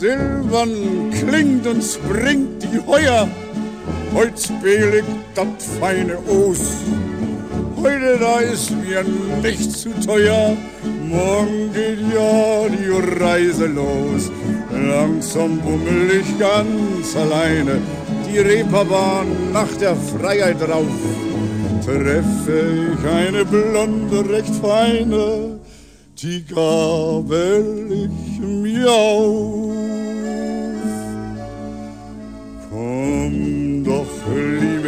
Silbern klingt und springt die Heuer, ich dat feine Os. Heute da ist mir nicht zu teuer, morgen geht ja die Reise los. Langsam bummel ich ganz alleine die Reeperbahn nach der Freiheit rauf. Treffe ich eine blonde, recht feine, die gabel ich mir auf.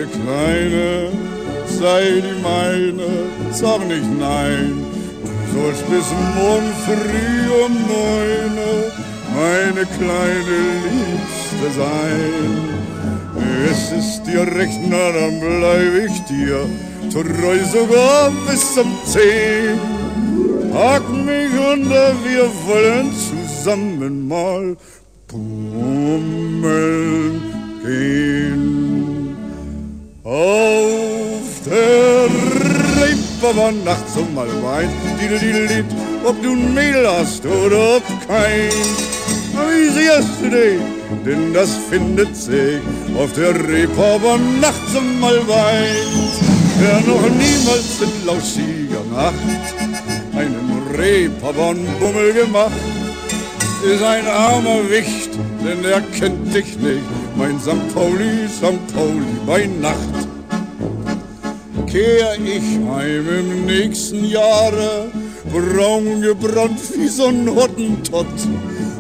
Liebe Kleine, sei die meine, sag nicht nein. Du sollst bis morgen früh um neune meine kleine Liebste sein. Es ist dir recht, na dann bleib ich dir treu sogar bis zum Zehn. Pack mich unter, wir wollen zusammen mal bummeln gehen. Auf der Reeperbahn nachts um mal Wein, Didel, ob du ein Mädel hast oder ob kein. Easy yesterday, denn das findet sich auf der Reeperbahn nachts um mal Wein. Wer noch niemals in lauschiger Nacht einen Reeperbahn-Bummel gemacht, ist ein armer Wicht, denn er kennt dich nicht, mein St. Pauli, St. Pauli bei Nacht. Kehr ich heim im nächsten Jahre, braun gebrannt wie so ein Hottentott,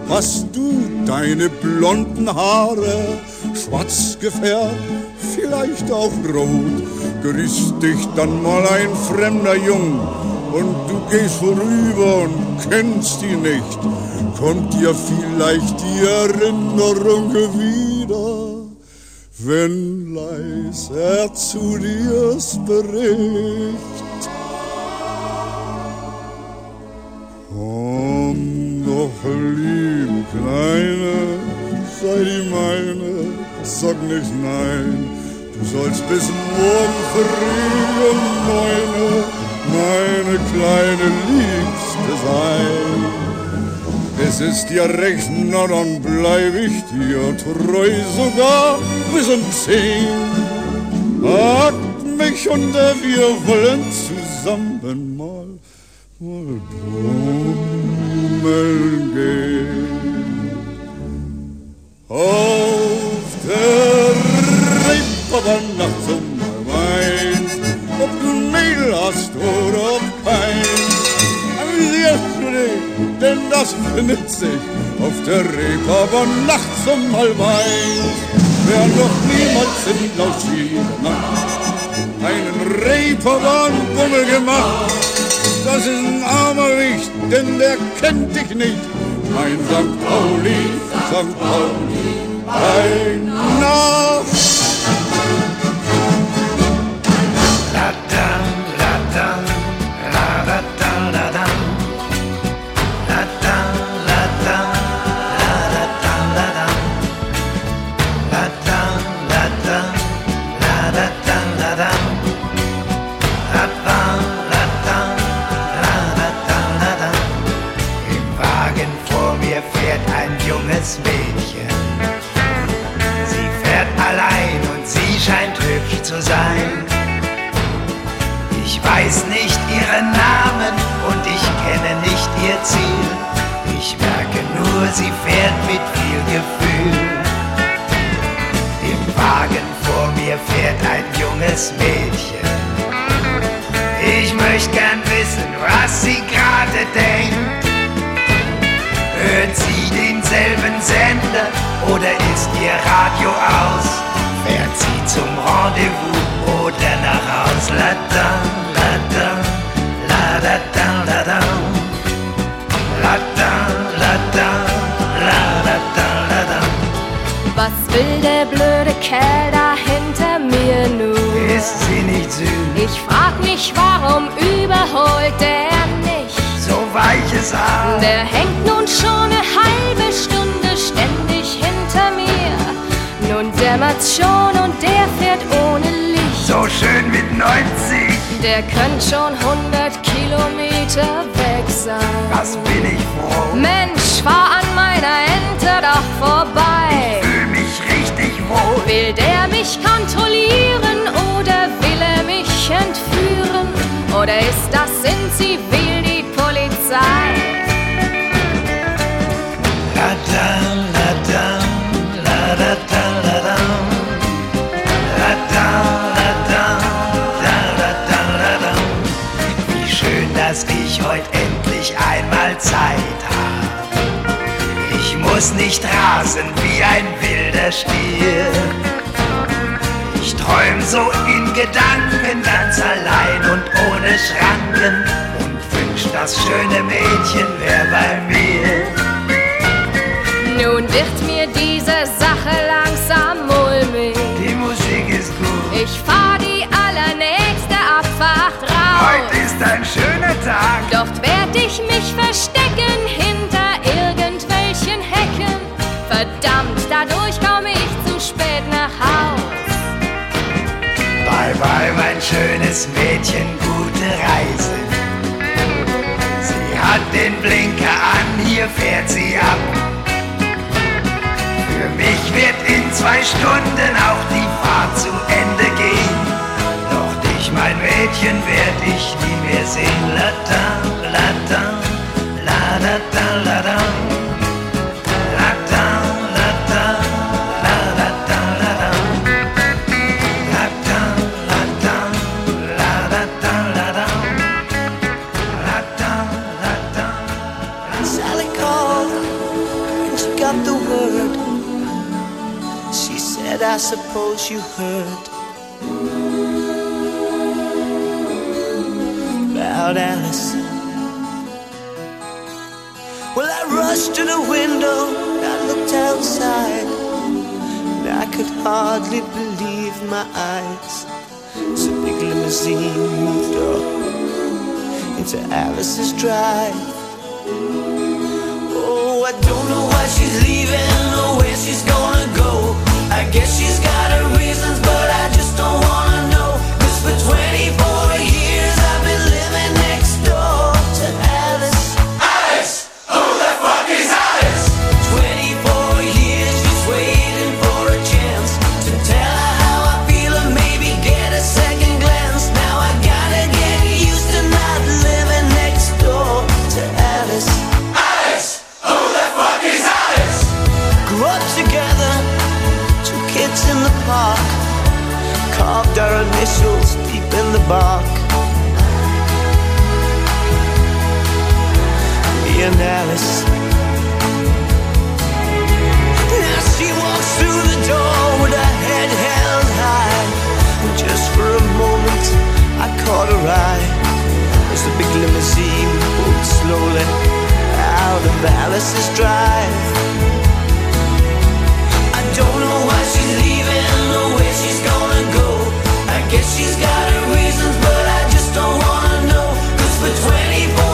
hast du deine blonden Haare schwarz gefärbt, vielleicht auch rot, grüßt dich dann mal ein fremder Jung und du gehst vorüber und kennst ihn nicht, kommt dir vielleicht die Erinnerung wieder, wenn leis er zu dir spricht. Komm doch, liebe Kleine, sei die meine, sag nicht nein, du sollst bis morgen früh um neune meine kleine Liebste sein. Es ist dir recht, na dann bleib ich dir treu sogar bis um zehn. Pack mich unter, wir wollen zusammen mal, mal bummeln gehen. Auf der Reeperbahn nachts um Wein, ob du ein Mädel hast oder ob kein. Du dich, denn das findet sich auf der Reeperbahn nachts um halb eins. Wer noch niemals in Lauschieder Nacht einen Reeperbahn-Bummel gemacht, das ist ein armer Wicht, denn der kennt dich nicht. Mein St. Pauli, St. Pauli, bei Nacht. Zu sein. Ich weiß nicht ihren Namen und ich kenne nicht ihr Ziel. Ich merke nur, sie fährt mit viel Gefühl. Im Wagen vor mir fährt ein junges Mädchen. Ich möchte gern wissen, was sie gerade denkt. Hört sie denselben Sender oder ist ihr Radio aus? Fährt sie zum Rendezvous oder nach Haus? La da, la da, la da da la da. La da, la da, la da da la da. Was will der blöde Kerl da hinter mir nun? Ist sie nicht süß? Ich frag mich, warum überholt der nicht? So weiches Haar. Der hängt nun schon eine halbe Stunde dämmert's schon und der fährt ohne Licht. So schön mit 90. Der könnte schon 100 Kilometer weg sein. Was bin ich froh. Mensch, fahr an mein meiner Ente doch vorbei. Ich fühl mich richtig wohl. Will der mich kontrollieren oder will er mich entführen? Oder ist das in Zivil die Polizei? La dass ich heute endlich einmal Zeit hab. Ich muss nicht rasen wie ein wilder Stier. Ich träum so in Gedanken ganz allein und ohne Schranken und wünsch, das schöne Mädchen wär bei mir. Nun wird mir diese Sache ich mich verstecken hinter irgendwelchen Hecken. Verdammt, dadurch komm ich zu spät nach Haus. Bye bye, mein schönes Mädchen, gute Reise. Sie hat den Blinker an, hier fährt sie ab. Für mich wird in zwei Stunden auch die Fahrt zu Ende mein Mädchen, werd ich nie mehr sehen. La da, la da, la da da, la da. La da, la da, la da da, la da. La da, la da, la da da, la da. La da, la da. Sally called and she got the word. She said, I suppose you heard about Alice. Well, I rushed to the window, and I looked outside, and I could hardly believe my eyes. As a big limousine moved up into Alice's drive. Oh, I don't know why she's leaving or where she's gonna go. I guess she's got her reasons, but I just don't wanna know. 'Cause for 24 Alice. Now she walks through the door with her head held high. And just for a moment, I caught her eye as the big limousine pulled slowly out of Alice's drive. I don't know why she's leaving or where she's gonna go. I guess she's got her reasons, but I just don't wanna know. 'Cause for 24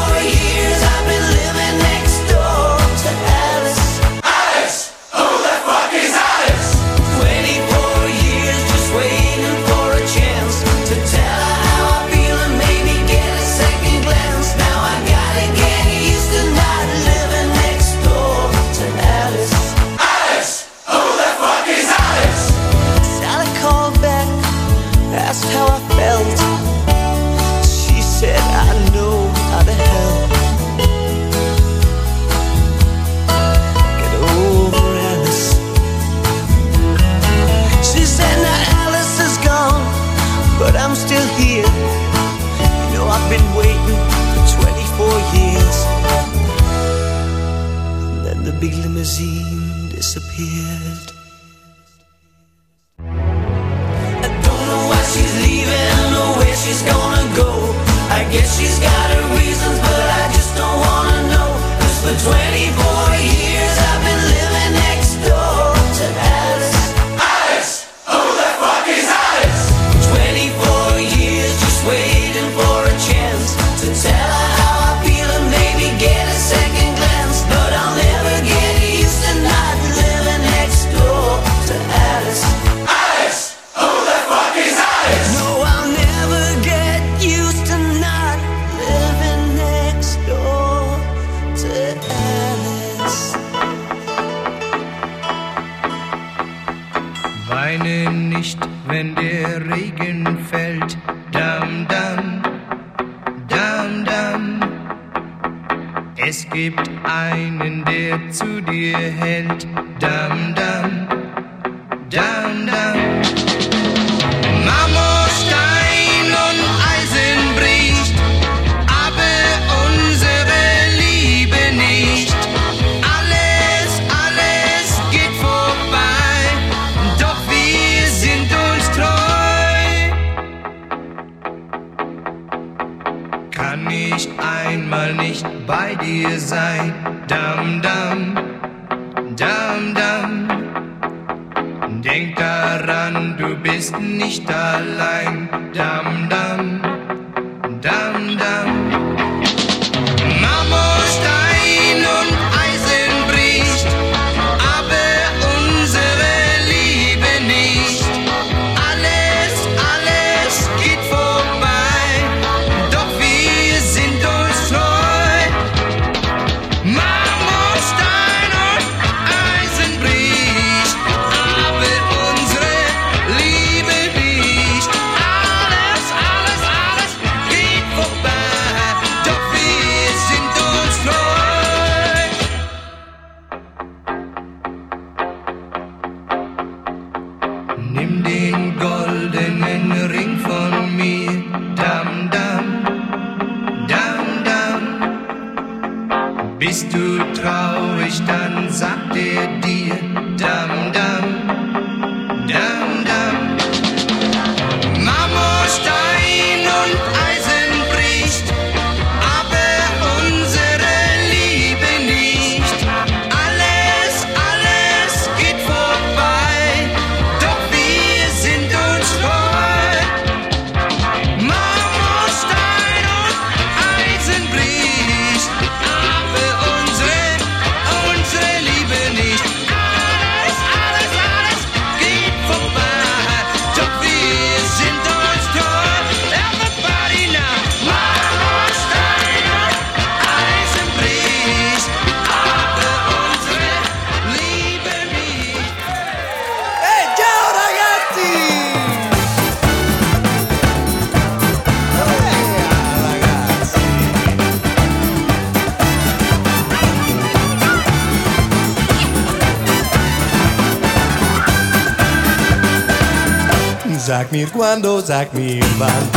Quando, sag mir wann.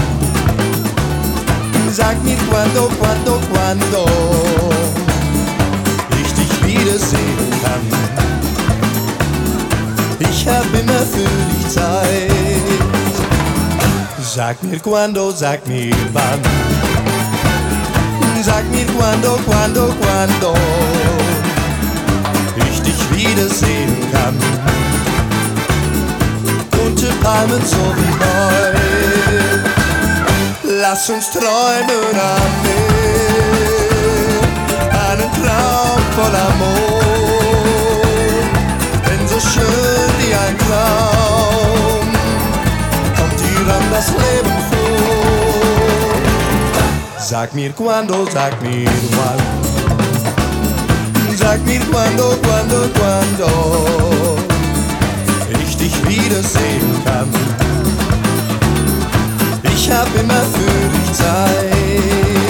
Sag mir quando, quando, quando ich dich wiedersehen kann. Ich hab immer für dich Zeit. Sag mir quando, sag mir wann. Sag mir quando, quando, quando ich dich wiedersehen kann. Bunte Palmen so wie neu. Lass uns träumen am Meer. Einen Traum voll Amor. Denn so schön wie ein Traum kommt dir dann das Leben vor. Sag mir quando, sag mir wann. Sag mir quando, quando, quando wiedersehen kann. Ich hab immer für dich Zeit.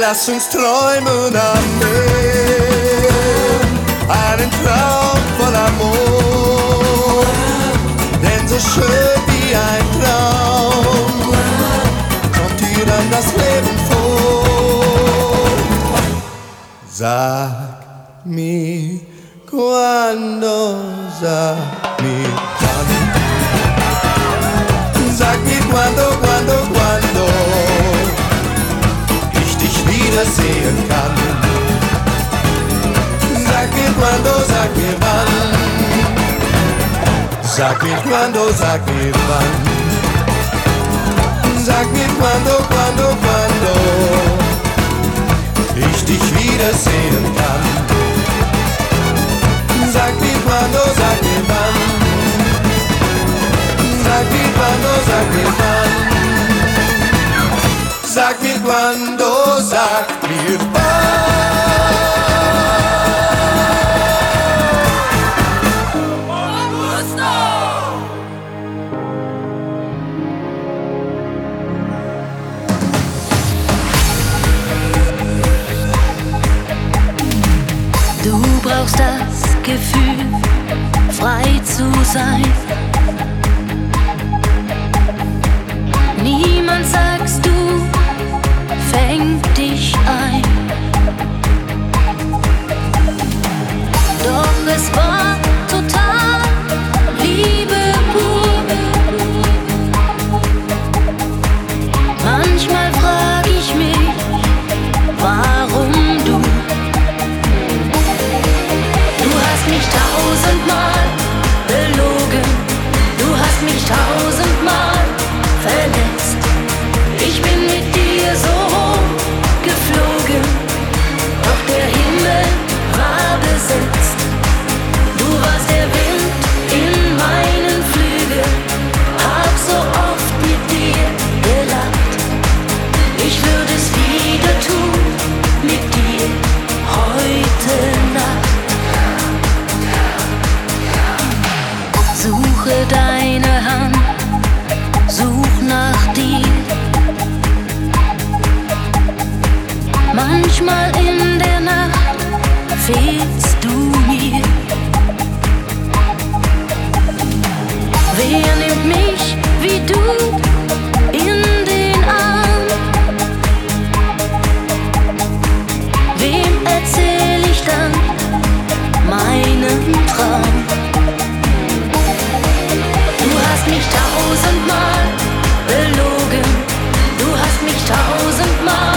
Lass uns träumen am Meer, einen Traum voll Amor, denn so schön wie ein Traum kommt dir dann das Leben vor. Sag sag mir wann. Sag mir quando, oh, quando, oh, quando oh, ich dich wiedersehen kann. Sag mir quando, sag mir wann. Sag mir quando, sag mir wann. Sag mir quando, sag mir wann. Gefühl, frei zu sein. Niemand sagst du, fängt Manchmal in der Nacht fehlst du mir. Wer nimmt mich wie du in den Arm? Wem erzähl ich dann meinen Traum? Du hast mich tausendmal belogen, du hast mich tausendmal.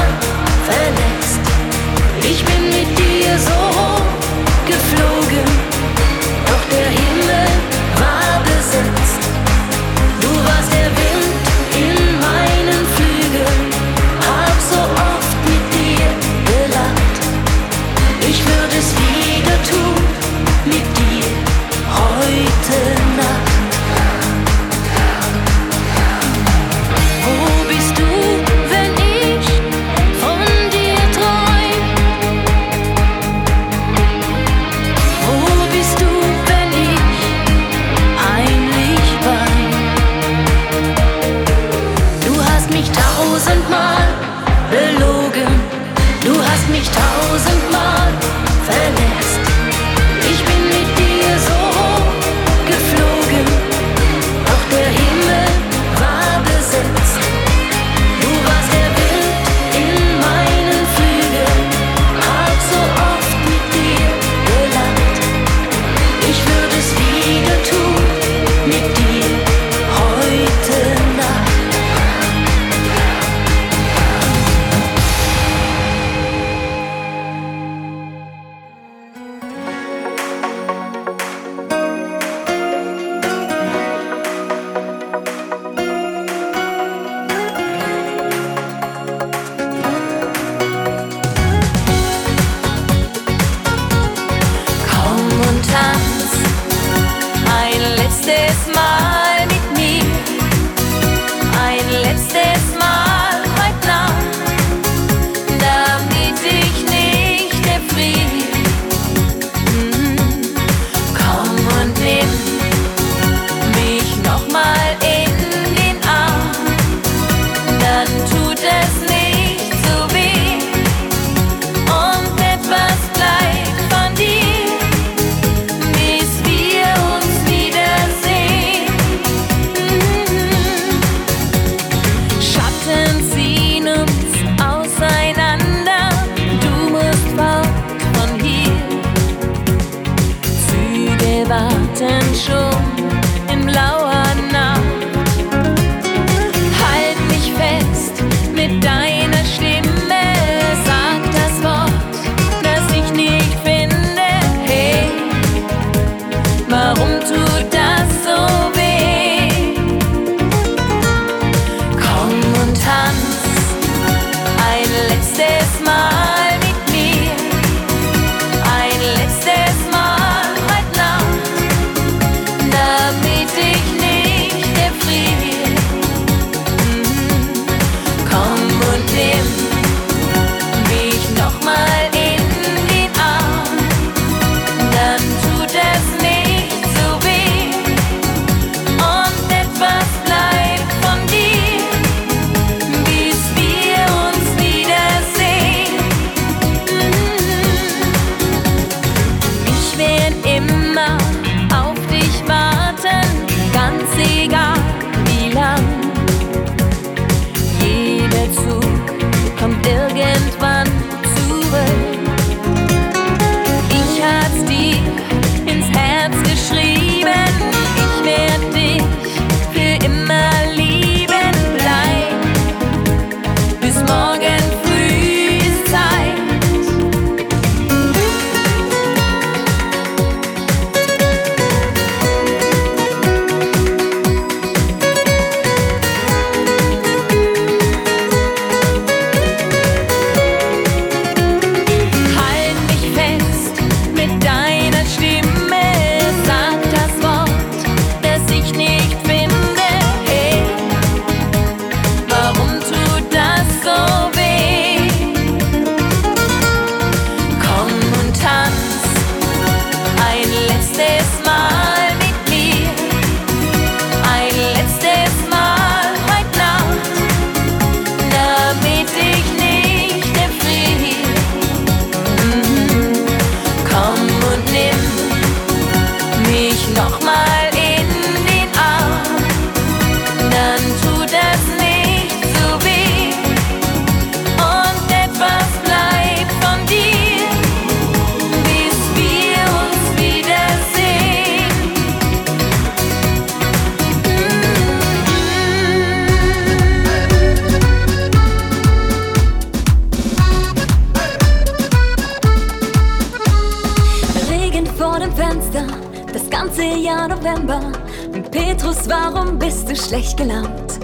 schlecht gelaunt.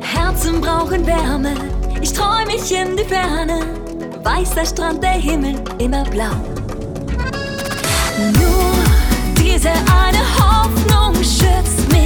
Herzen brauchen Wärme, ich träume mich in die Ferne. Weißer Strand, der Himmel immer blau. Nur diese eine Hoffnung schützt mich.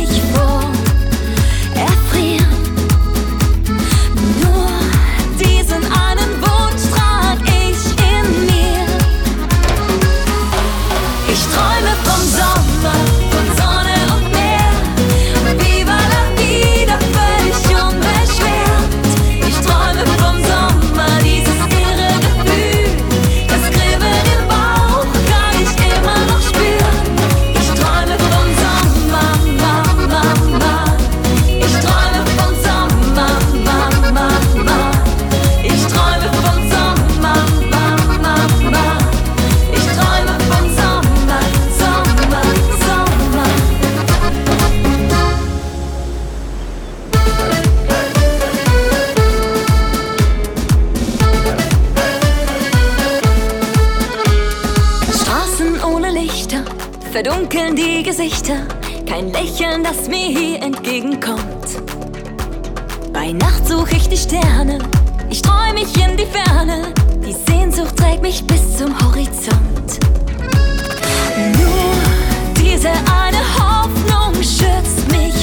Gesichter, kein Lächeln, das mir hier entgegenkommt. Bei Nacht suche ich die Sterne, ich treu mich in die Ferne, die Sehnsucht trägt mich bis zum Horizont. Nur diese eine Hoffnung schützt mich.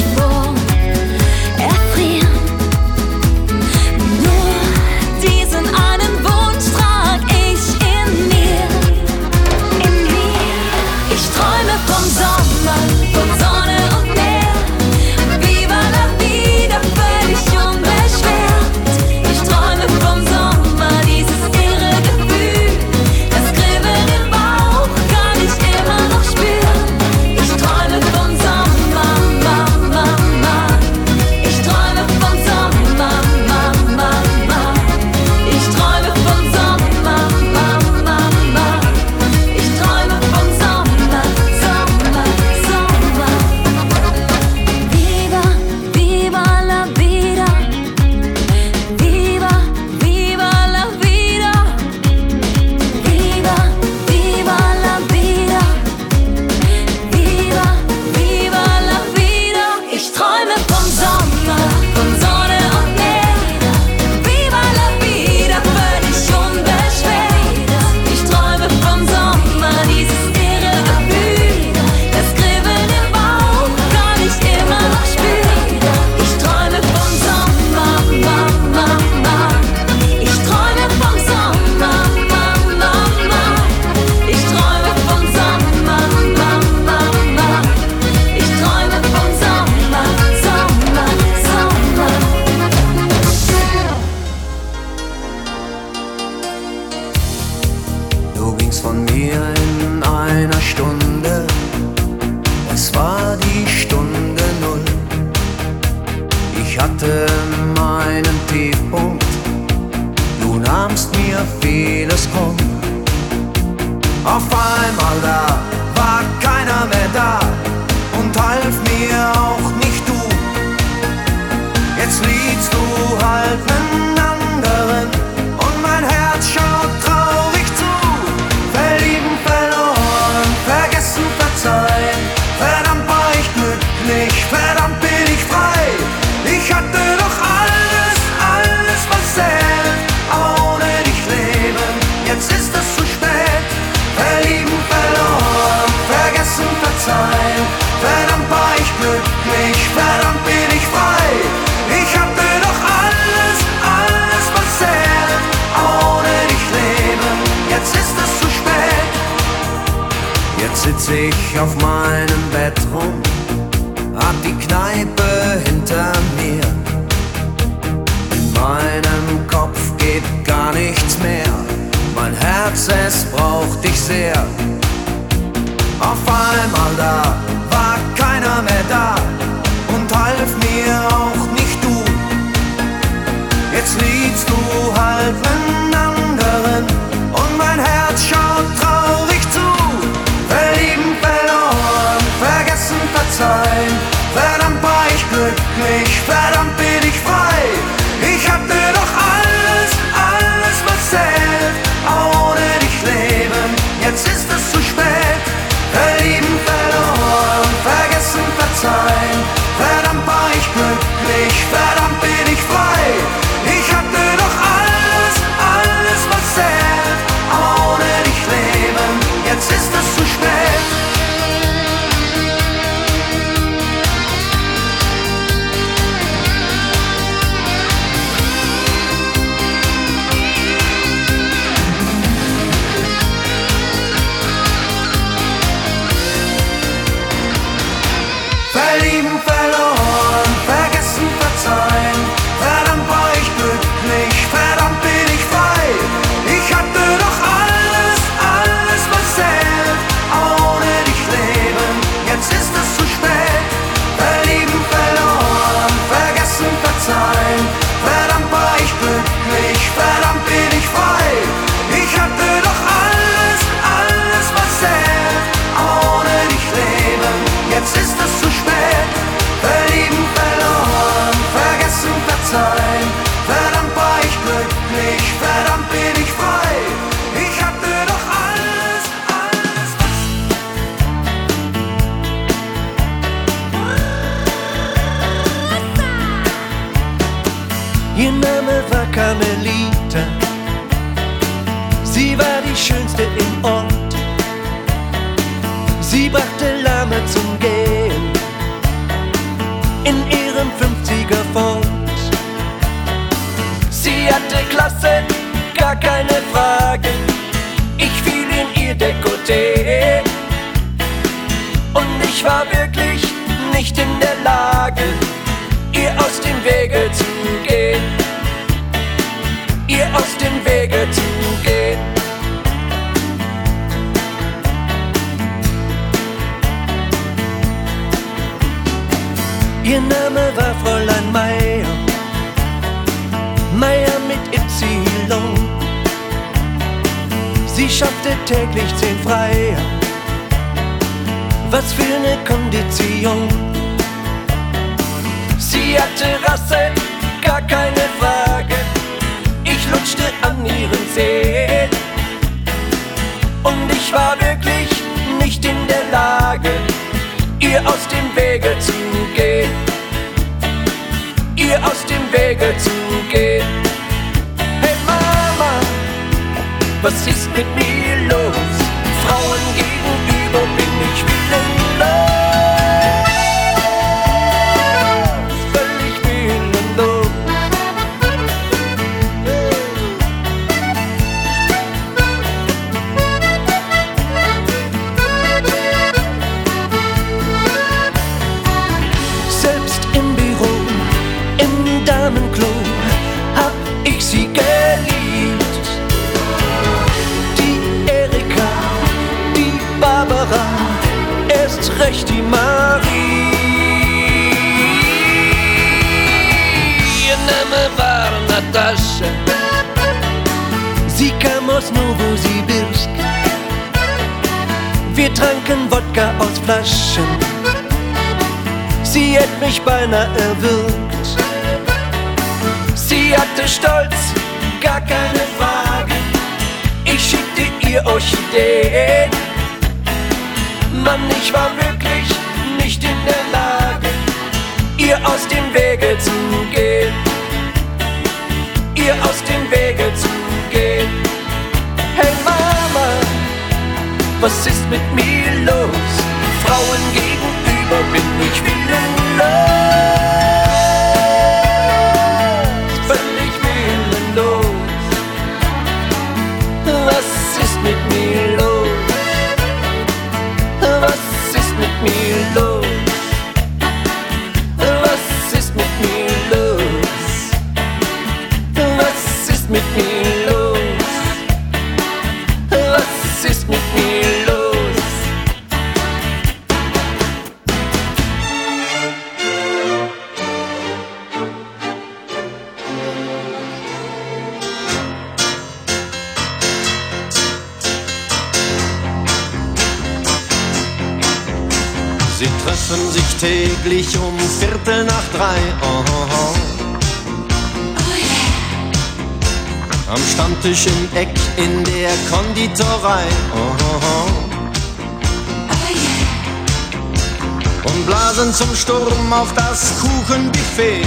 Auf das Kuchenbuffet.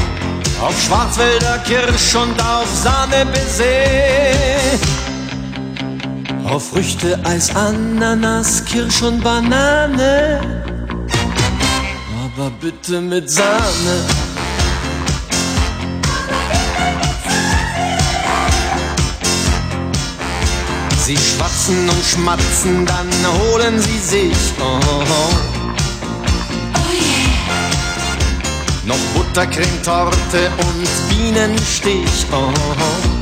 Auf Schwarzwälder Kirsch und auf Sahne Baiser. Auf Früchte, Eis, Ananas, Kirsch und Banane. Aber bitte mit Sahne. Sie schwatzen und schmatzen, dann holen sie sich. Oh, oh. Noch Buttercremetorte und Bienenstich. Oh, oh.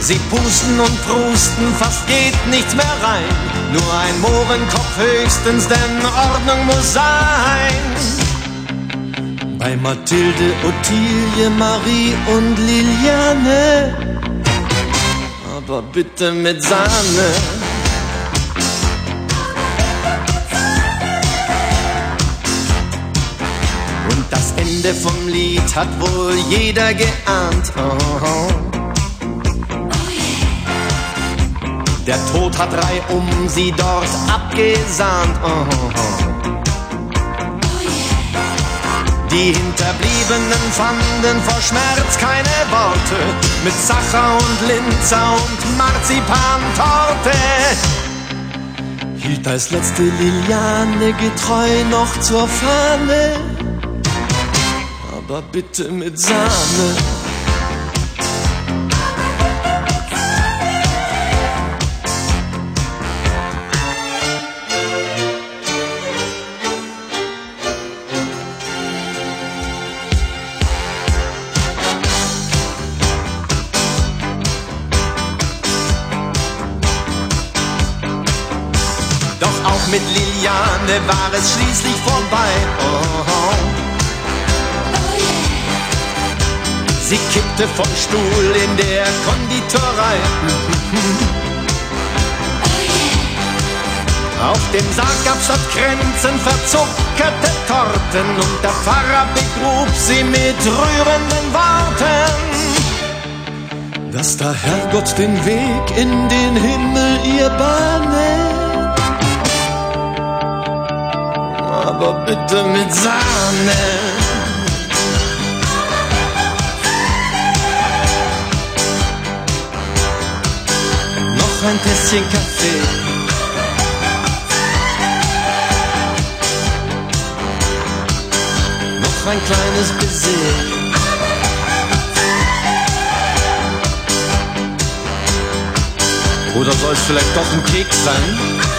Sie pusten und prusten, fast geht nichts mehr rein. Nur ein Mohrenkopf höchstens, denn Ordnung muss sein. Bei Mathilde, Ottilie, Marie und Liliane. Aber bitte mit Sahne. Ende vom Lied hat wohl jeder geahnt. Oh. Der Tod hat drei um sie dort abgesahnt. Oh. Die Hinterbliebenen fanden vor Schmerz keine Worte mit Sacher und Linzer und Marzipantorte. Hielt als letzte Liliane getreu noch zur Fahne, aber bitte mit Sahne. Doch auch mit Liliane war es schließlich vorbei. Oh. Sie kippte vom Stuhl in der Konditorei. Auf dem Sarg gab's statt Kränzen verzuckerte Torten und der Pfarrer begrub sie mit rührenden Worten. Dass der Herrgott den Weg in den Himmel ihr bahne. aber bitte mit Sahne. Noch ein Tässchen Kaffee. Noch ein kleines Baiser. Oder soll es vielleicht doch ein Keks sein?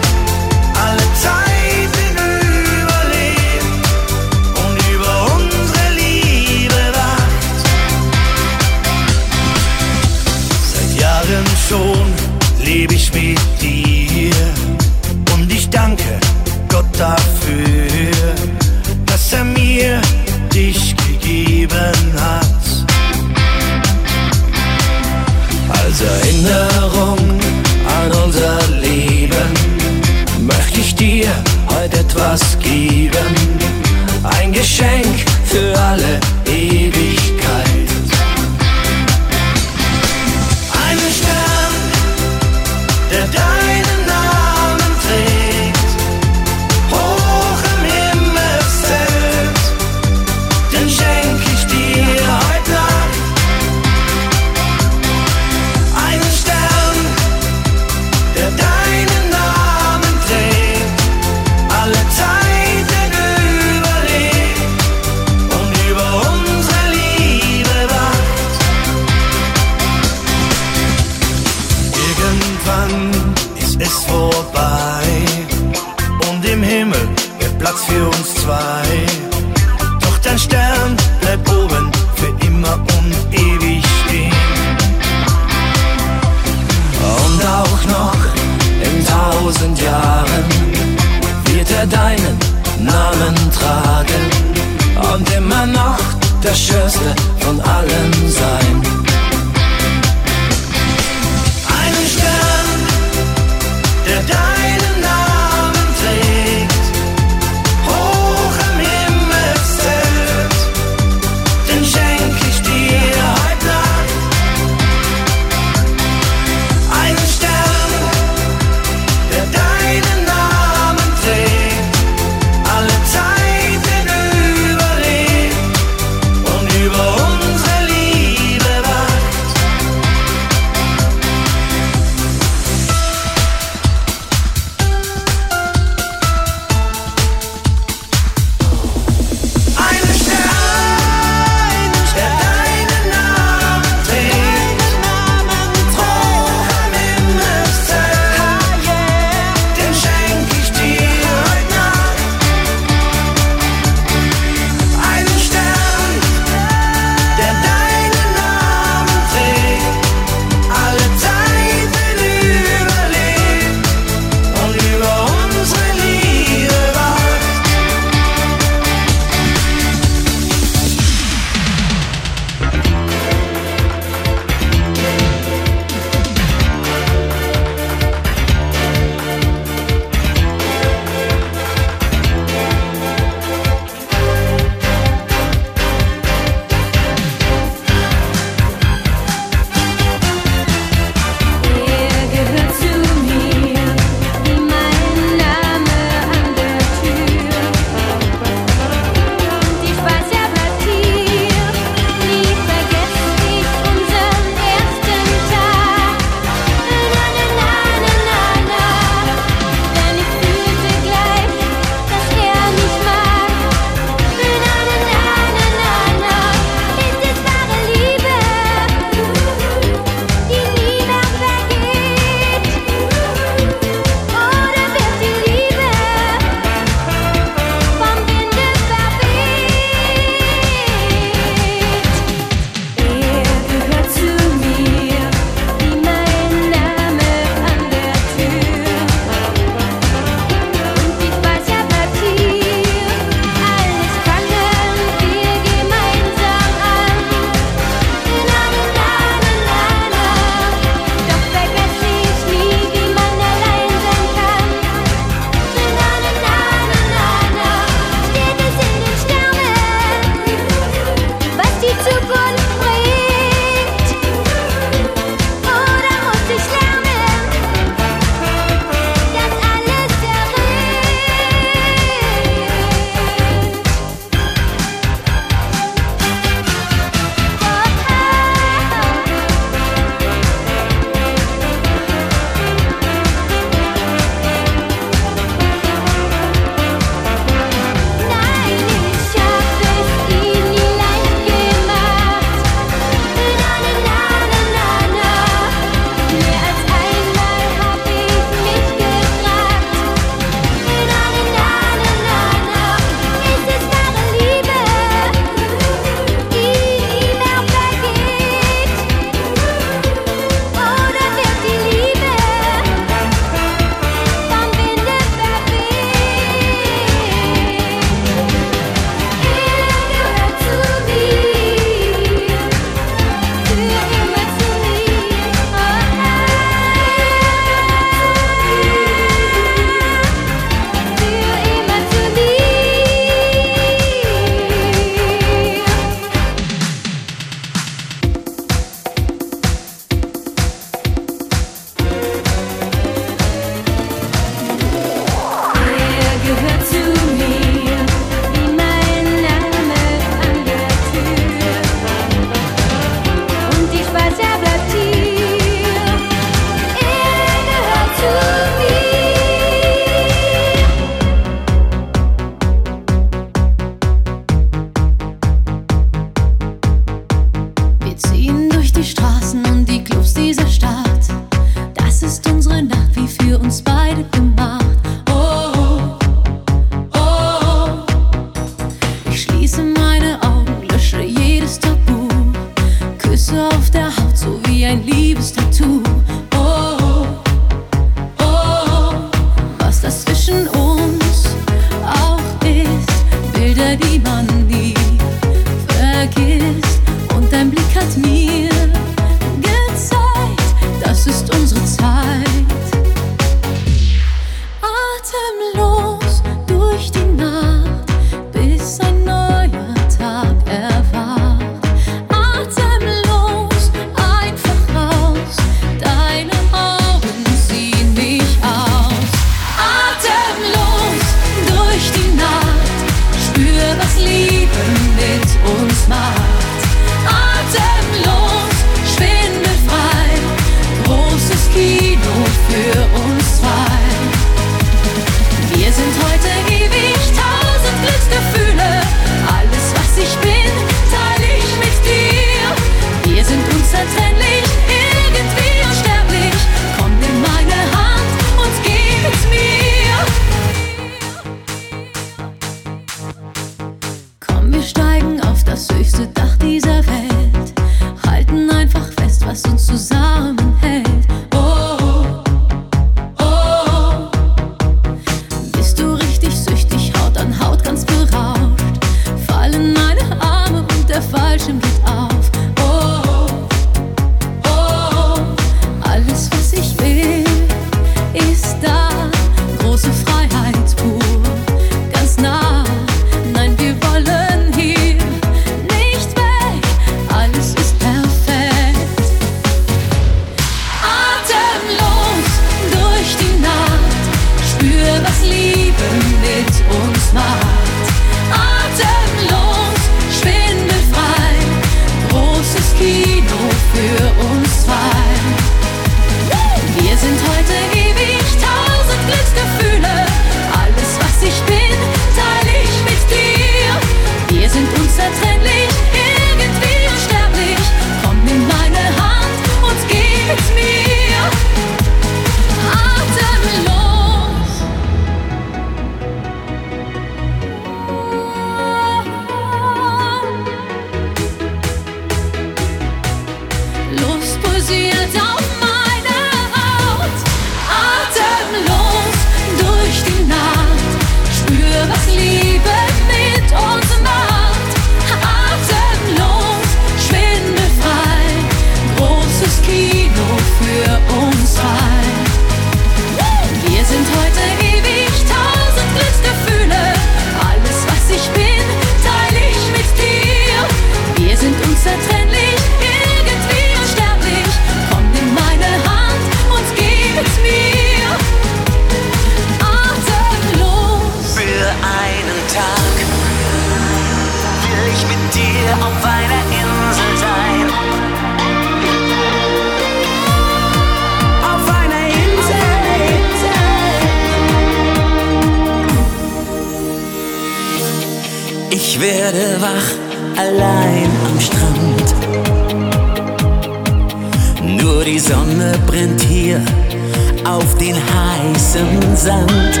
Sand.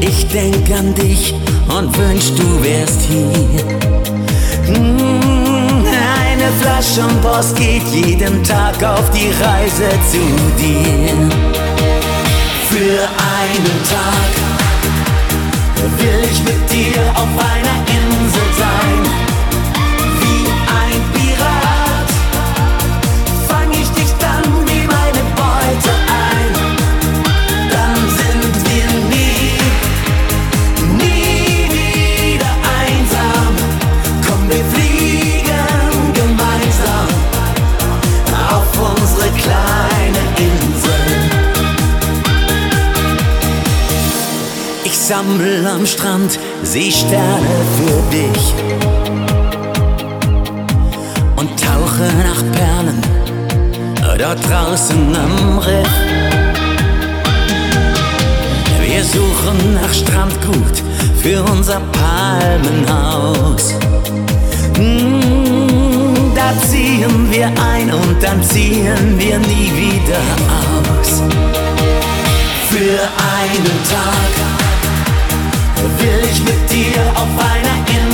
Ich denk an dich und wünsch du wärst hier. Hm, eine Flasche und Post geht jeden Tag auf die Reise zu dir. Für einen Tag will ich mit dir auf einer sammel am Strand Seesterne für dich und tauche nach Perlen dort draußen am Riff. Wir suchen nach Strandgut für unser Palmenhaus. Hm, da ziehen wir ein und dann ziehen wir nie wieder aus. Für einen Tag will ich mit dir auf einer Insel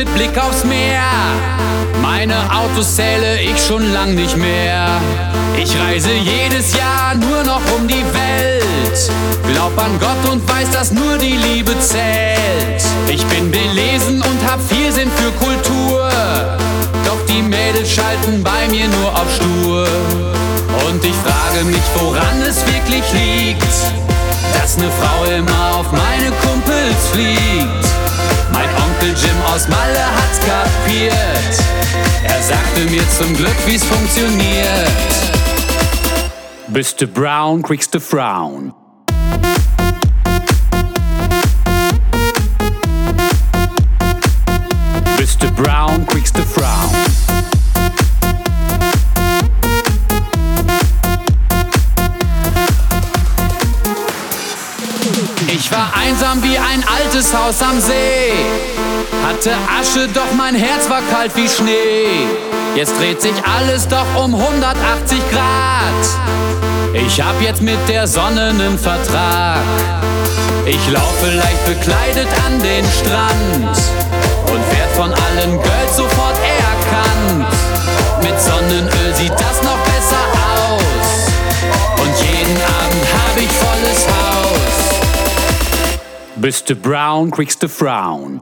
mit Blick aufs Meer. Meine Autos zähle ich schon lang nicht mehr. Ich reise jedes Jahr nur noch um die Welt. Glaub an Gott und weiß, dass nur die Liebe zählt. Ich bin belesen und hab viel Sinn für Kultur. Doch die Mädels schalten bei mir nur auf Stur. Und ich frage mich, woran es wirklich liegt, dass ne Frau immer auf meine Kumpels fliegt. Mein Onkel Jim aus Malle hat's kapiert. Er sagte mir zum Glück, wie's funktioniert. Bist du brown, kriegst du Frown. Bist du brown, kriegst du Frown. Einsam wie ein altes Haus am See. Hatte Asche, doch mein Herz war kalt wie Schnee. Jetzt dreht sich alles doch um 180 Grad. Ich hab jetzt mit der Sonne nen Vertrag. Ich laufe leicht bekleidet an den Strand und werd von allen Girls Bist du brown, kriegst du Frown.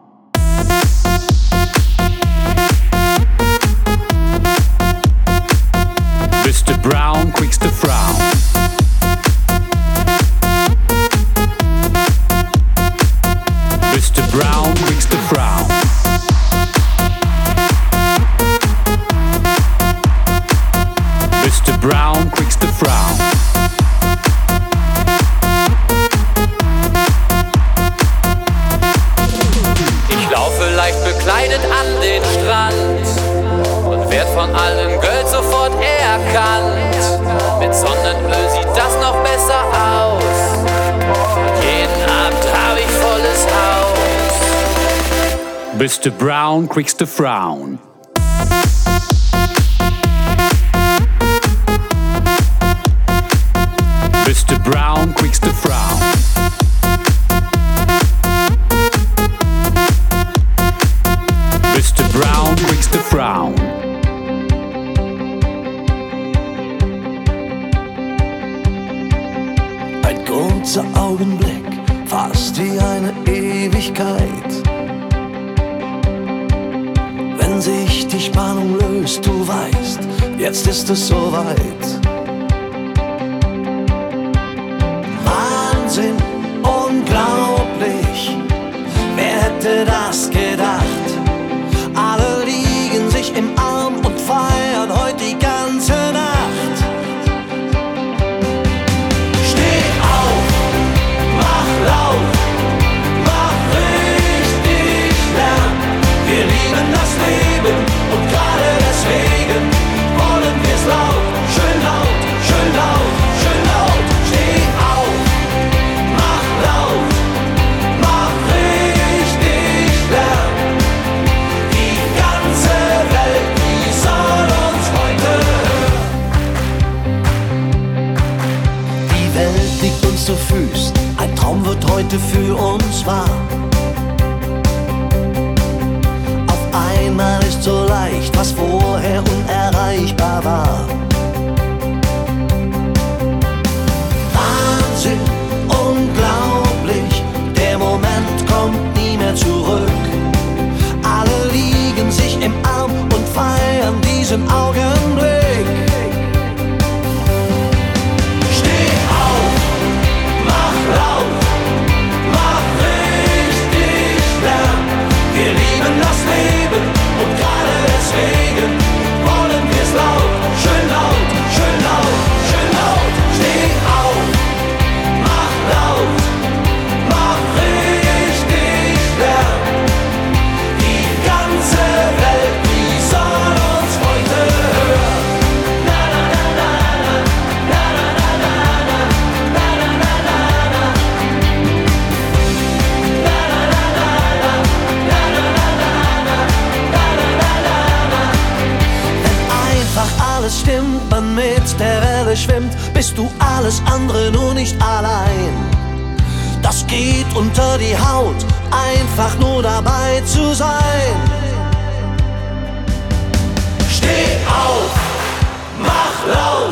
Bist du brown, kriegst du Frown. Bist du brown, kriegst du Frown. Bist du brown, kriegst du Frown. Ein kurzer Augenblick, fast wie eine Ewigkeit. Sich die Spannung löst, du weißt, jetzt ist es soweit. Wahnsinn, unglaublich, wer hätte das gedacht? heute für uns war. Auf einmal ist so leicht, was vorher unerreichbar war. du alles andere nur nicht allein. Das geht unter die Haut, einfach nur dabei zu sein. Steh auf, mach laut.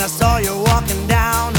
I saw you walking down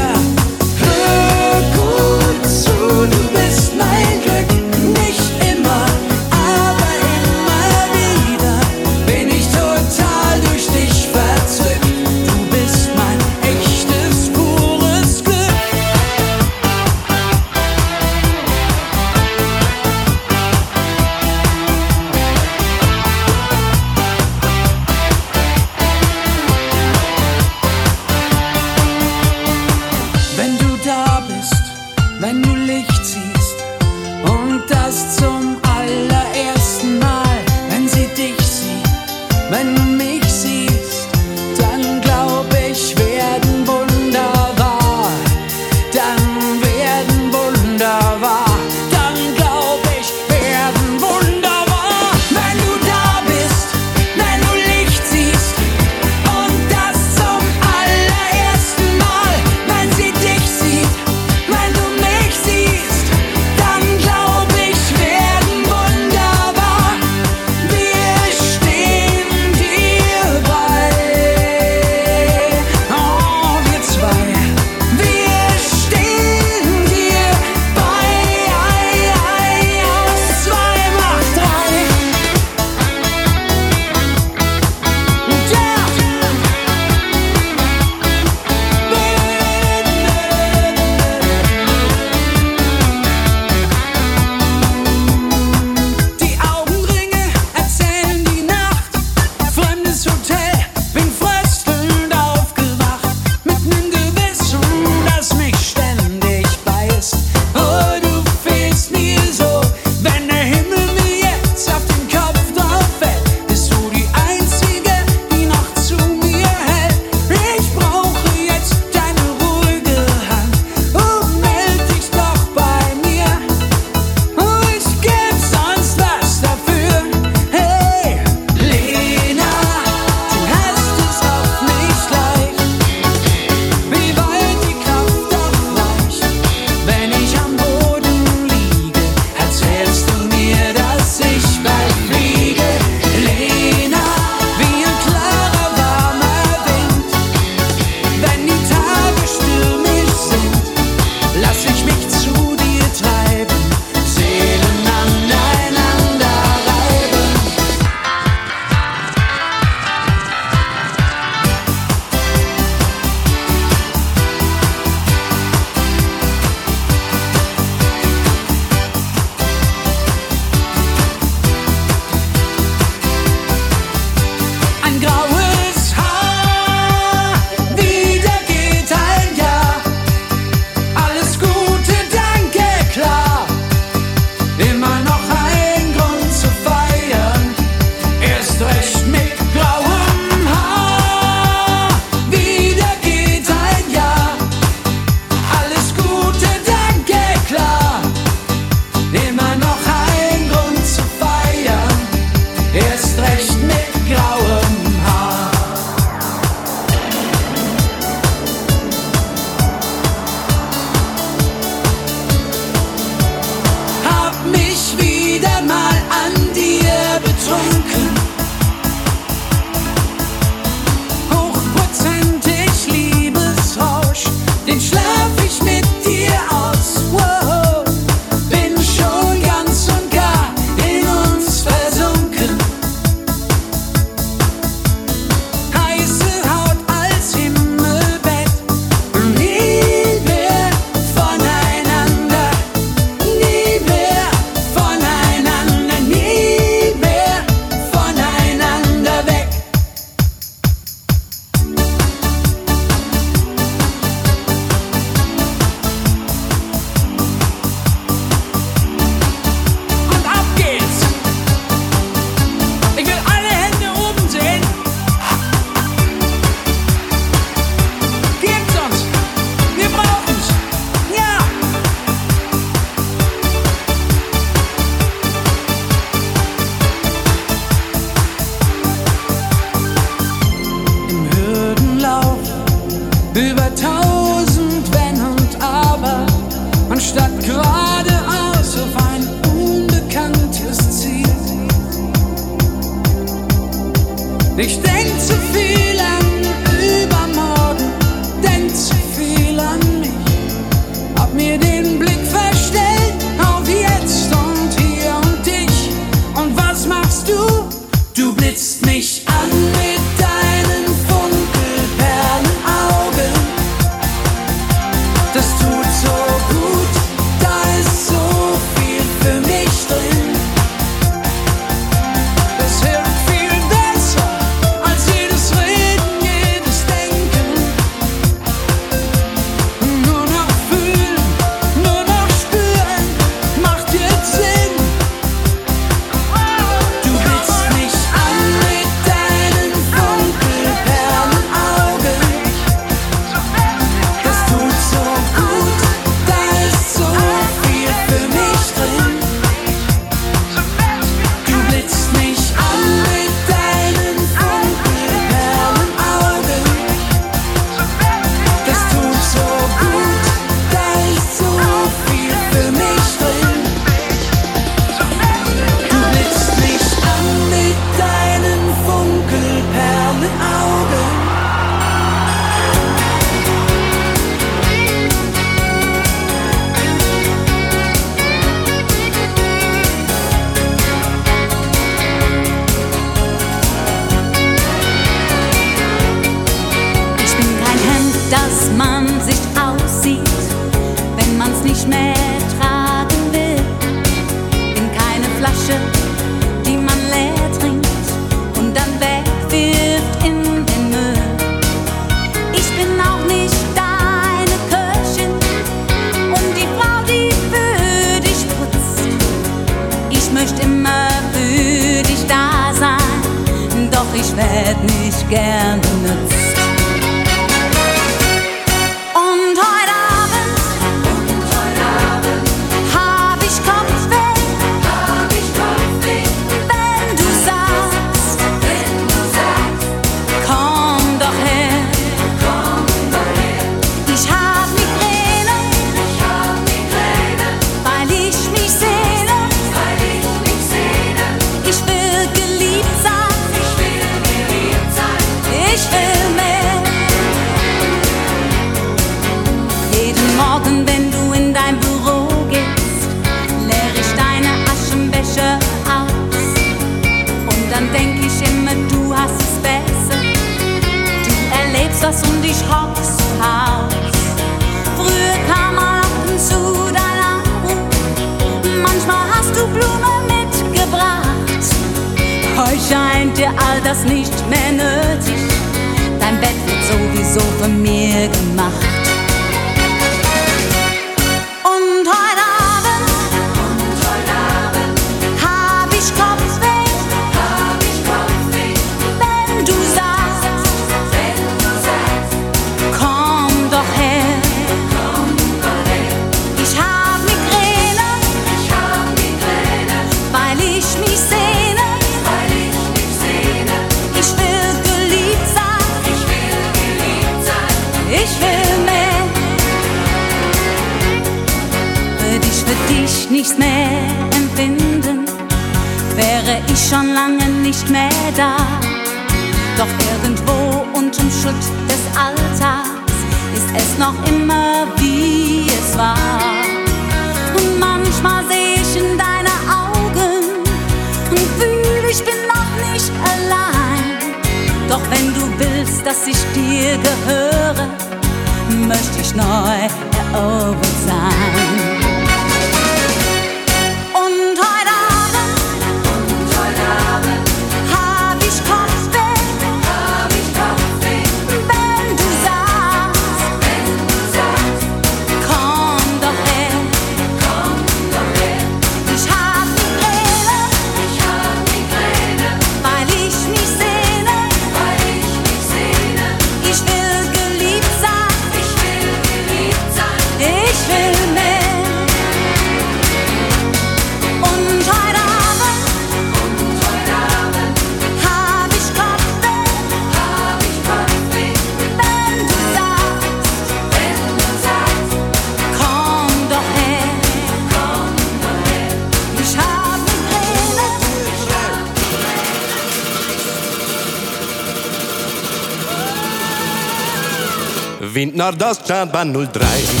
war das Startbahn 03.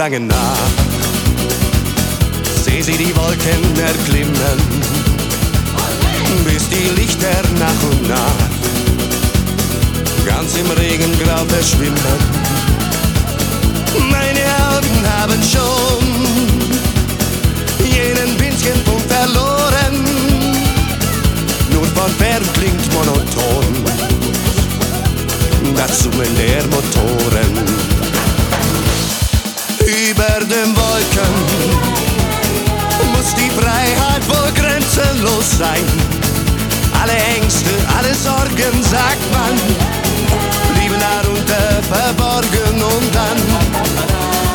lange Nacht. Seh sie die Wolken erklimmen, bis die Lichter nach und nach ganz im Regengrau verschwimmen. Meine Augen haben schon jenen winzigen Punkt verloren. Nur von fern klingt monoton das Summen der Motoren über den Wolken muss die Freiheit wohl grenzenlos sein. Alle Ängste, alle Sorgen, sagt man, blieben darunter verborgen und dann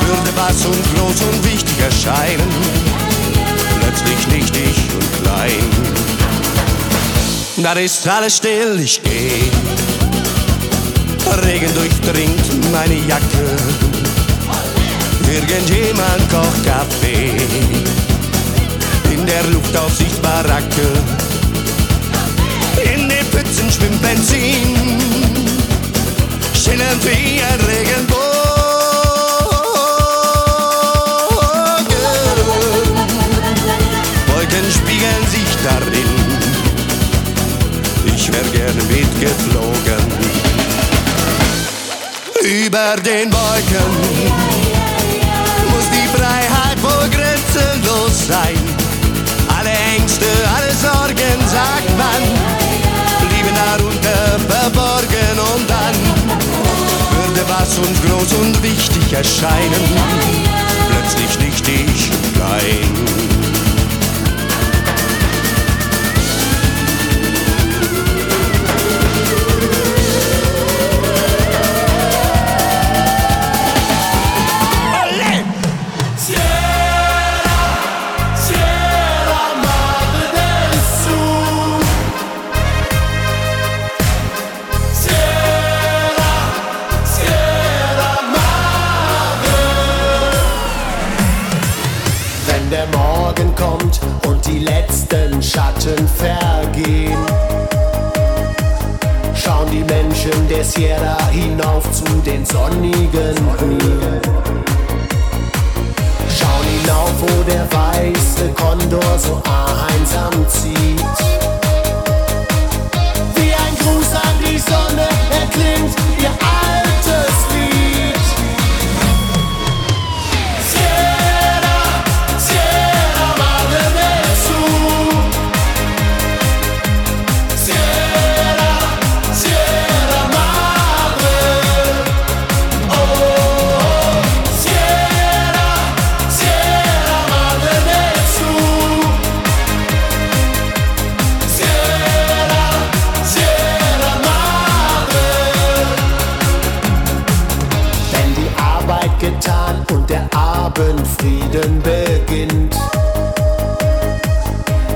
würde was und groß und wichtig erscheinen, plötzlich nichtig und klein. Da ist alles still, ich geh. Regen durchdringt meine Jacke. Irgendjemand kocht Kaffee. In der Luft Aufsicht Baracke. In den Pfützen schwimmt Benzin. Schillernd wie ein Regenbogen. Wolken spiegeln sich darin. Ich wär gerne mitgeflogen. Über den Wolken Freiheit wohl grenzenlos sein. Alle Ängste, alle Sorgen, sagt man, blieben darunter verborgen und dann würde was uns groß und wichtig erscheinen. Plötzlich nichtig und klein. Sierra hinauf zu den sonnigen Höhen. Schauen hinauf, wo der weiße Kondor so einsam zieht. Wie ein Gruß an die Sonne erklingt ihr altes Abendfrieden beginnt,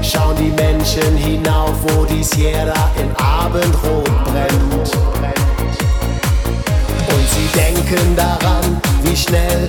schauen die Menschen hinauf, wo die Sierra in Abendrot brennt. Und sie denken daran, wie schnell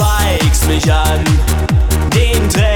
schweigst mich an, den Trend.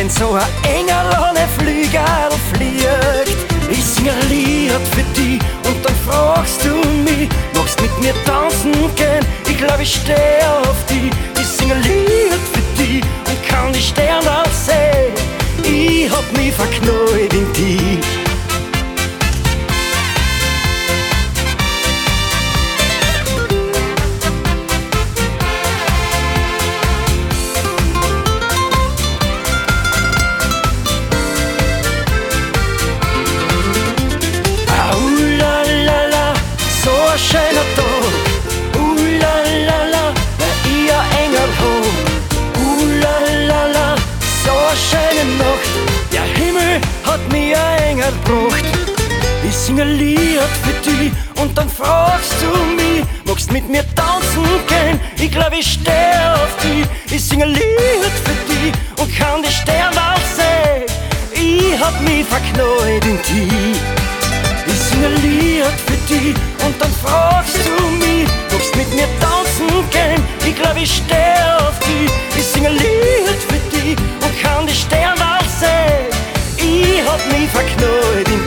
wenn so ein Engel ohne Flügel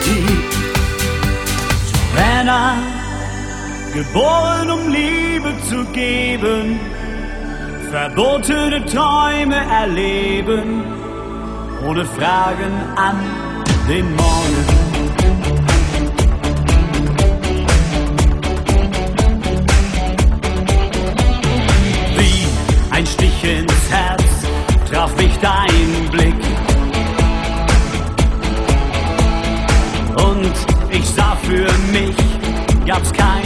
tief. Männer, geboren um Liebe zu geben, verbotene Träume erleben, ohne Fragen an den Morgen. up sky.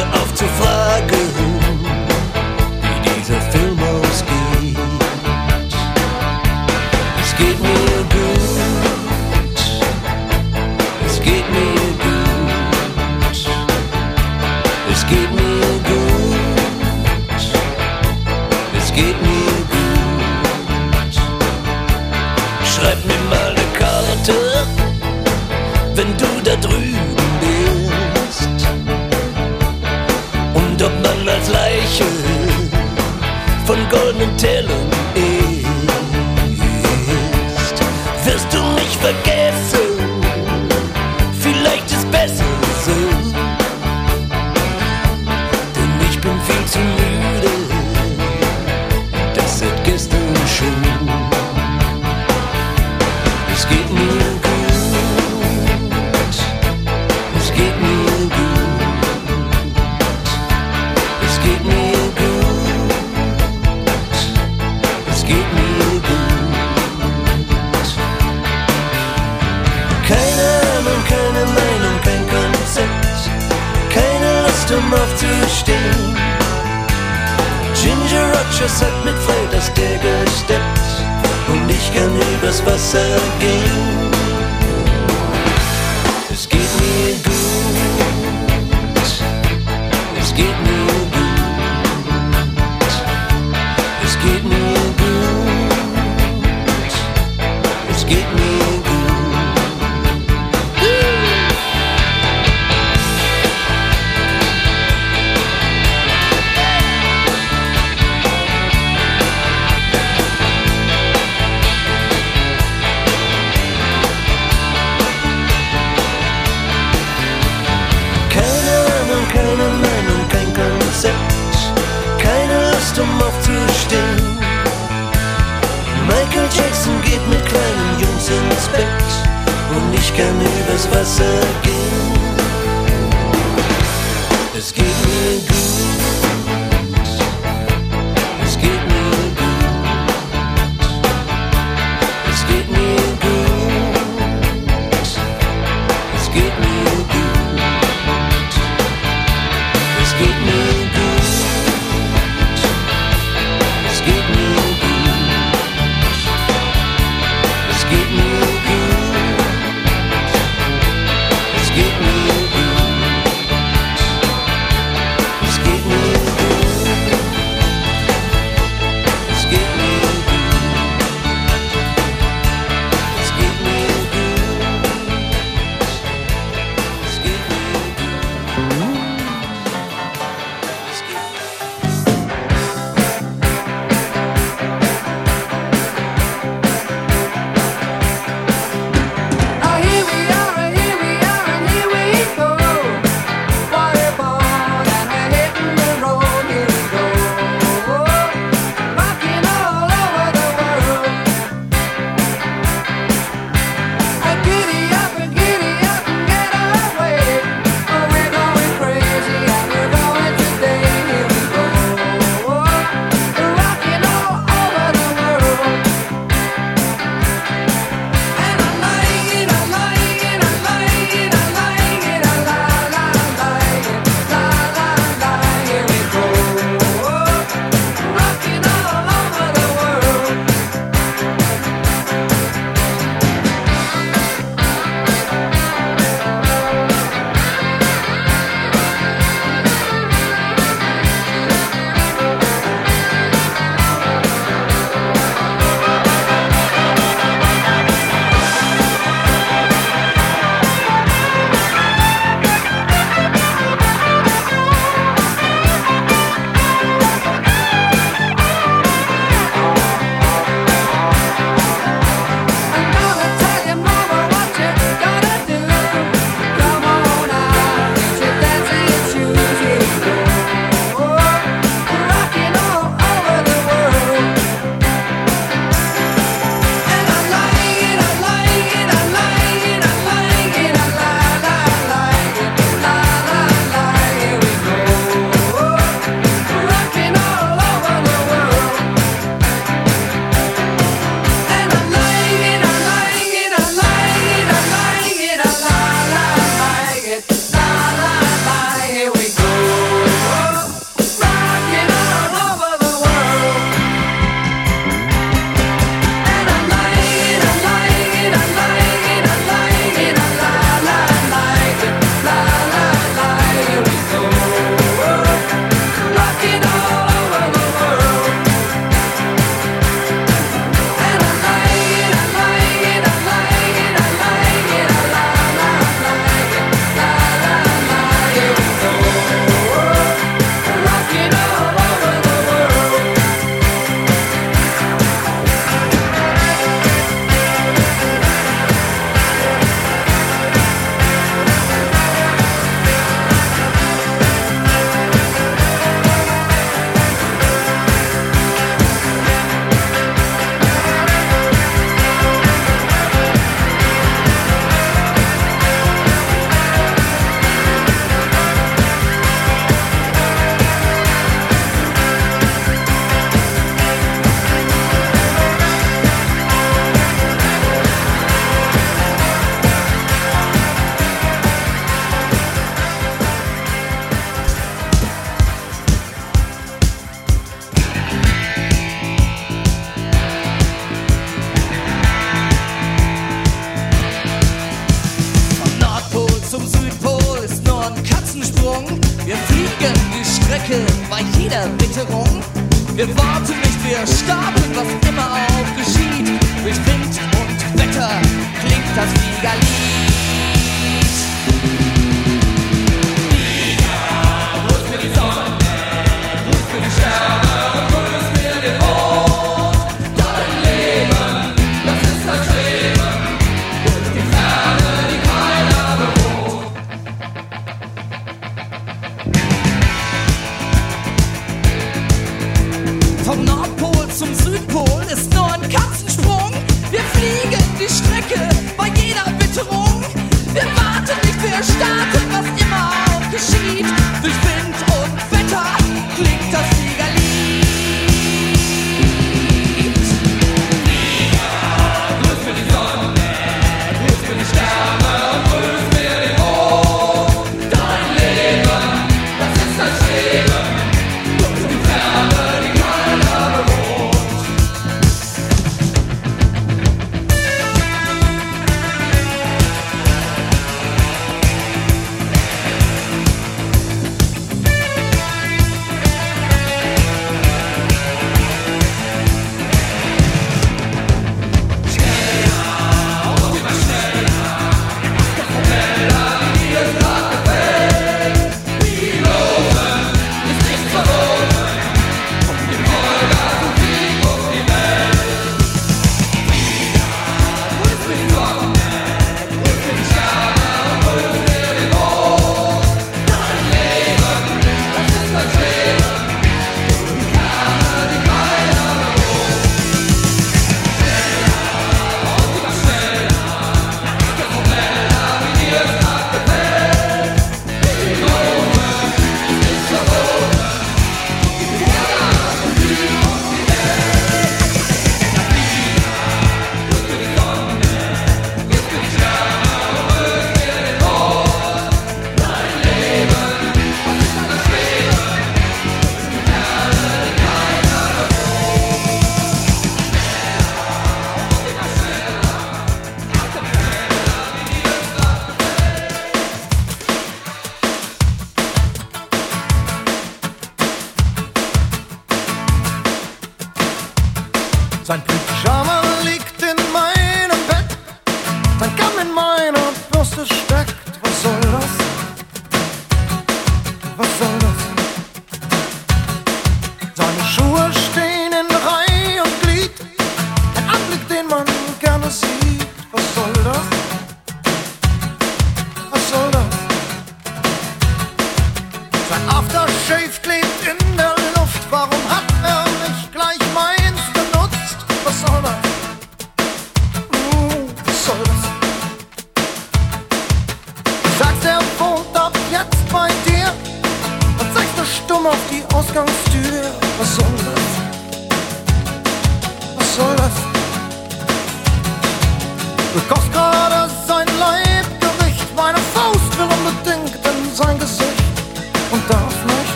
Und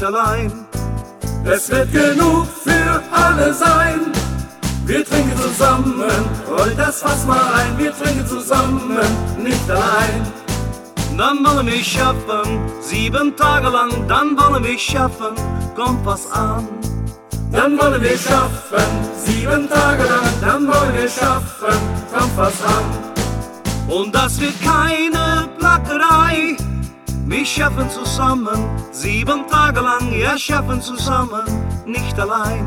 nicht allein. Es wird genug für alle sein. Wir trinken zusammen, roll das Fass mal ein. Wir trinken zusammen, nicht allein. Dann wollen wir schaffen, sieben Tage lang. Dann wollen wir schaffen, kommt was an. Dann wollen wir schaffen, sieben Tage lang. Dann wollen wir schaffen, kommt was an. Und das wird keine Plackerei. Wir schaffen zusammen sieben tagelang, wir schaffen zusammen, nicht allein.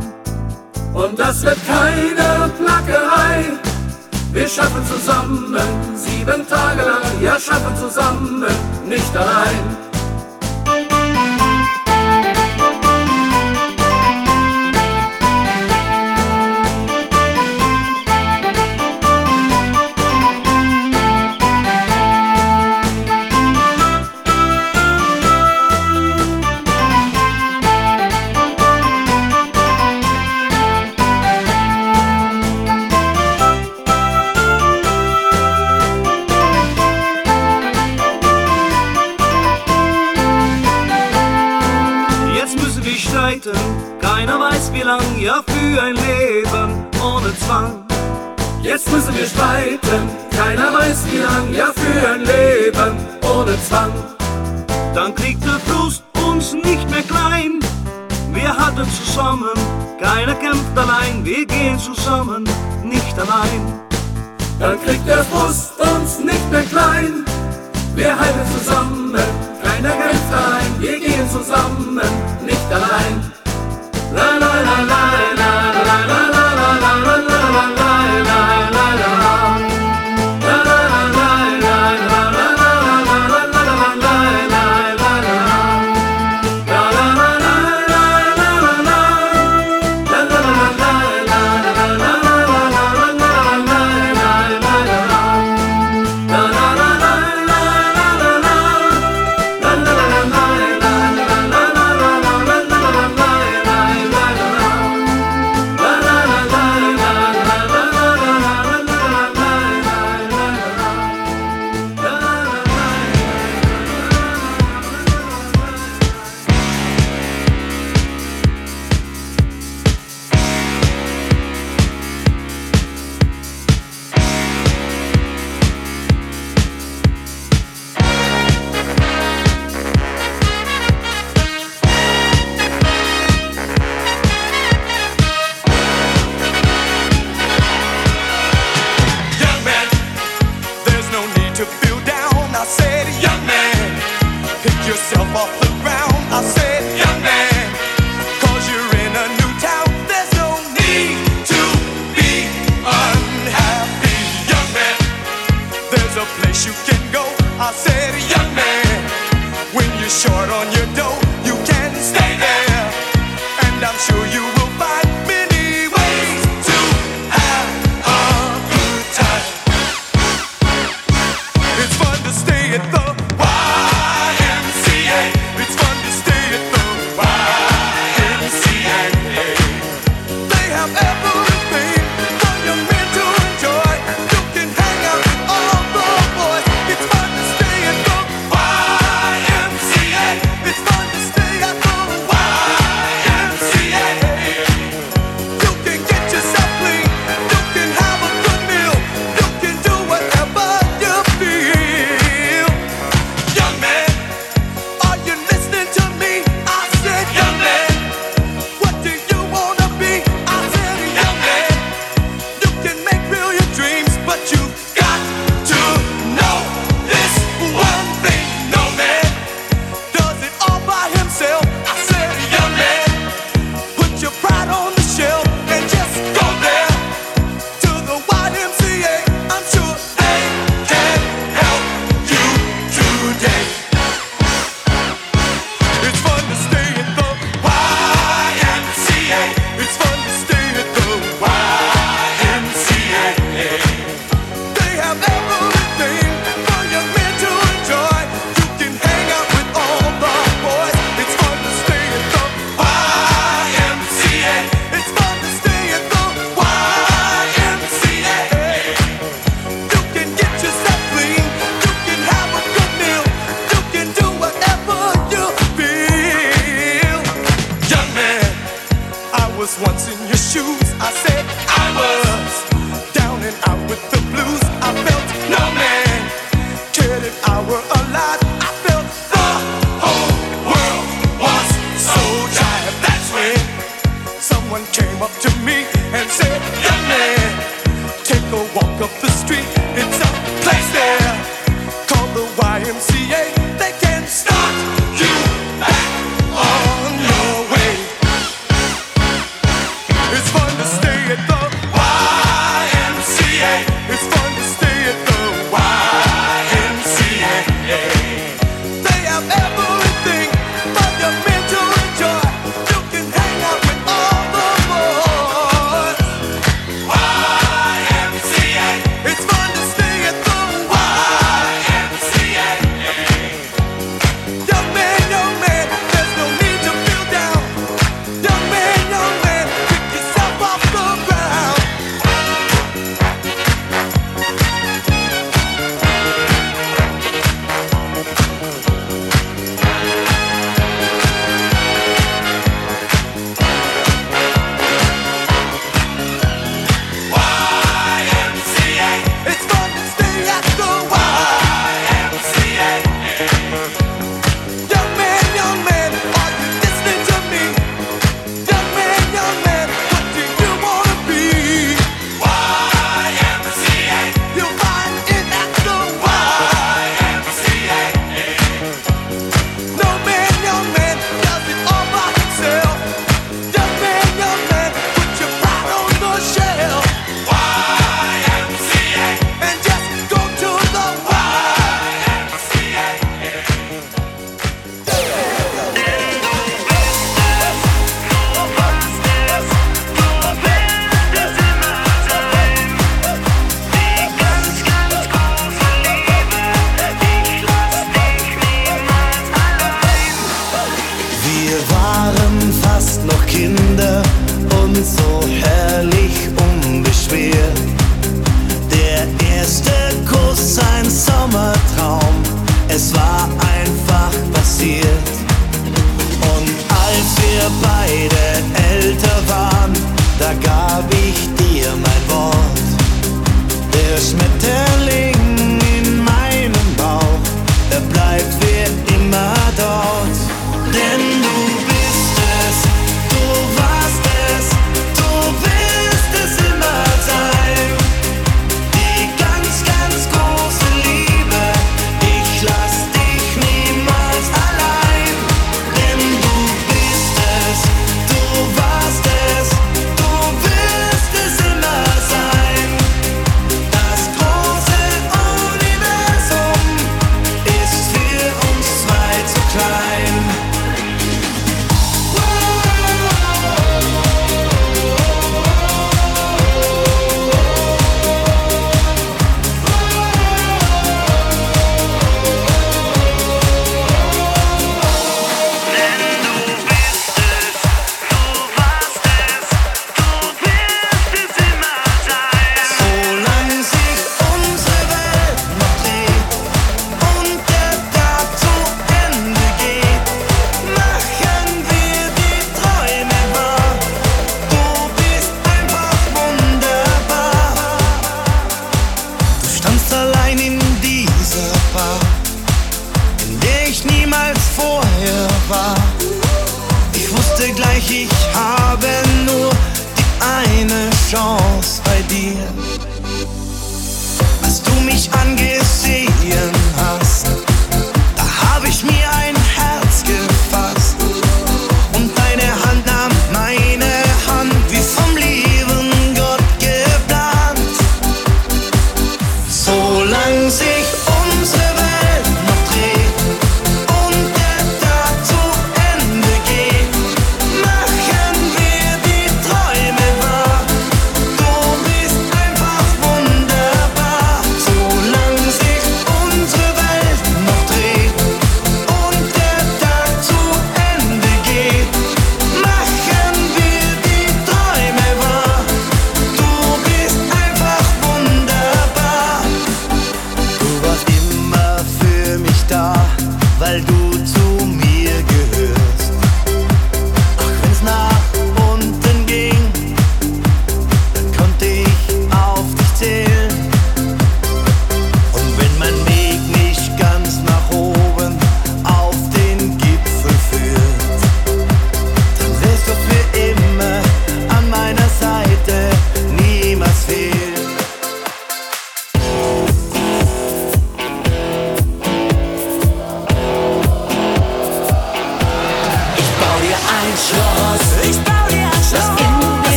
Und das wird keine Plackerei. Wir schaffen zusammen, sieben Tage lang, wir schaffen zusammen, nicht allein.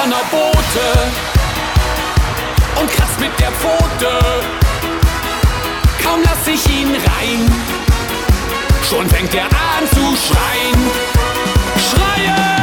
nüchterner Bote und kratzt mit der Pfote. Kaum lass ich ihn rein, schon fängt er an zu schreien. Schreien!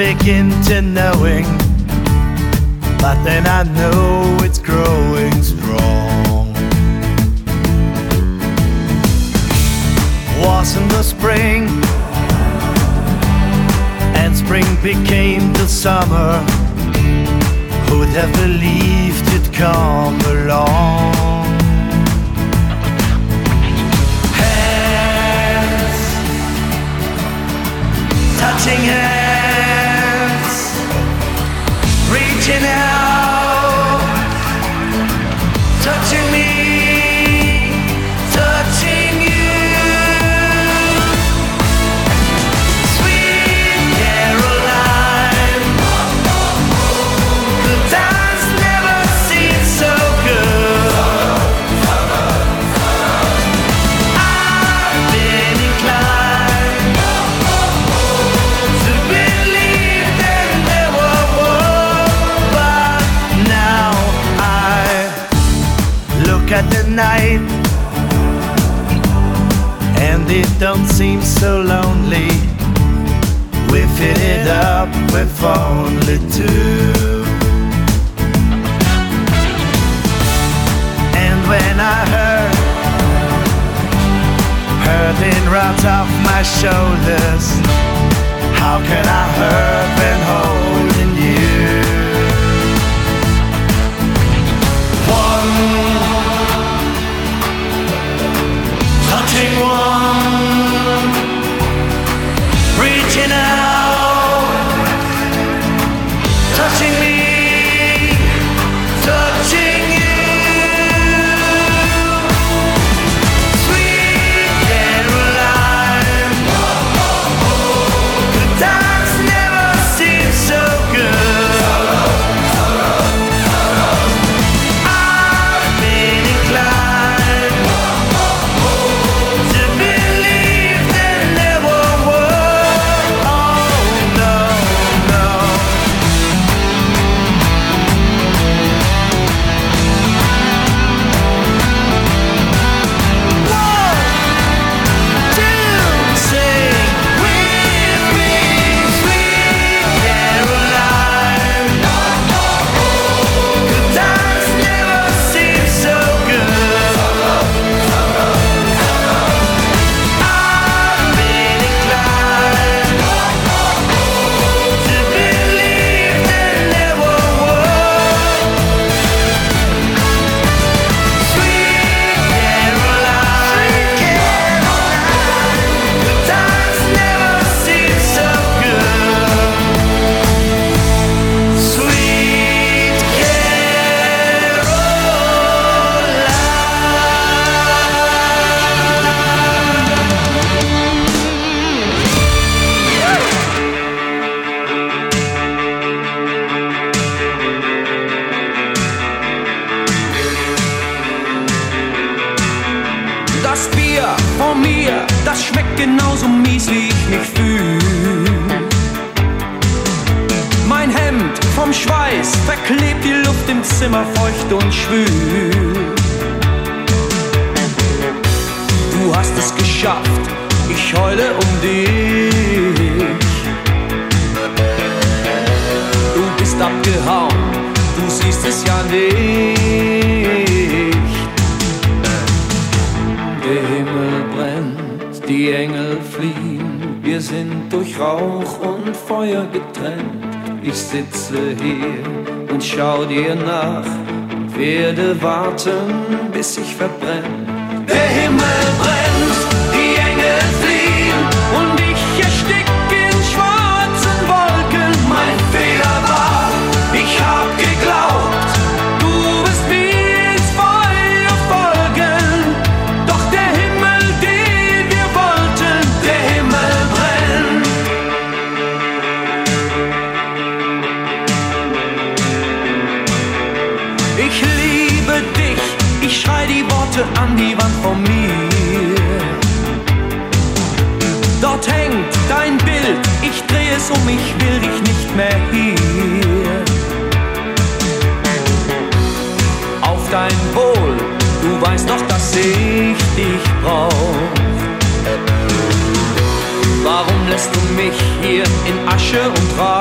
begin to knowing, but then I know it's growing strong. Wasn't the spring, and spring became the summer. Who'd have believed it'd come along? touching hands. seems so lonely. We fit it up with only two. And when I heard, hurting right off my shoulders, how can I hurt when holding you? Feucht und schwül. Du hast es geschafft, ich heule um dich. Du bist abgehauen, du siehst es ja nicht. Der Himmel brennt, die Engel fliehen, wir sind durch Rauch und Feuer getrennt. Ich sitze hier und schau dir nach werde warten, bis ich verbrenne. Dass ich dich brauch. Warum lässt du mich hier in Asche und Rauch?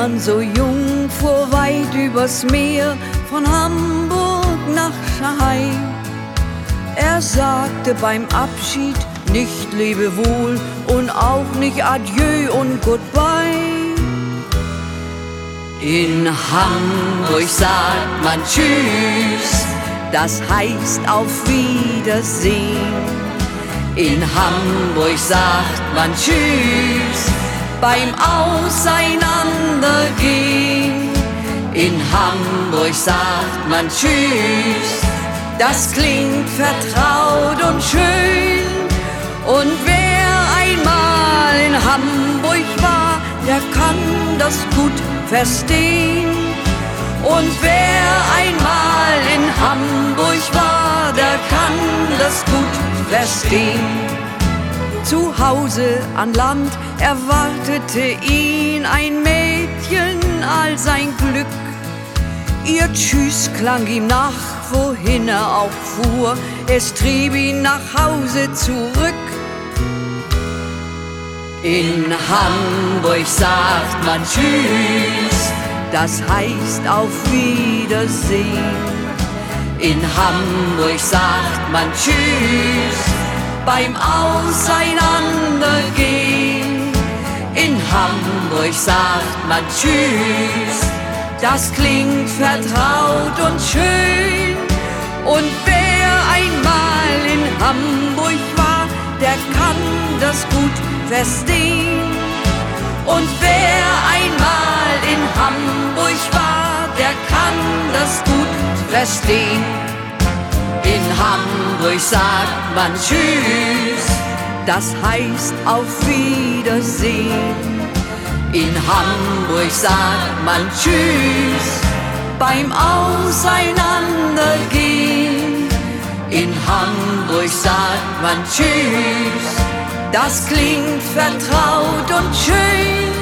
Seemann so jung fuhr weit übers Meer von Hamburg nach Shanghai. Er sagte beim Abschied nicht Lebewohl und auch nicht Adieu und Goodbye. In Hamburg sagt man Tschüss, das heißt auf Wiedersehen. In Hamburg sagt man Tschüss beim Auseinandergehen. In Hamburg sagt man Tschüss, das klingt vertraut und schön. Und wer einmal in Hamburg war, der kann das gut verstehen. Und wer einmal in Hamburg war, der kann das gut verstehen. Zu Hause an Land erwartete ihn ein Mädchen all sein Glück. Ihr Tschüss klang ihm nach, wohin er auch fuhr, es trieb ihn nach Hause zurück. In Hamburg sagt man Tschüss, das heißt auf Wiedersehen. In Hamburg sagt man Tschüss beim Auseinandergehen. In Hamburg sagt man Tschüss, das klingt vertraut und schön. Und wer einmal in Hamburg war, der kann das gut verstehen. Und wer einmal in Hamburg war, der kann das gut verstehen. In Hamburg sagt man Tschüss, das heißt auf Wiedersehen. In Hamburg sagt man Tschüss beim Auseinandergehen. In Hamburg sagt man Tschüss, das klingt vertraut und schön.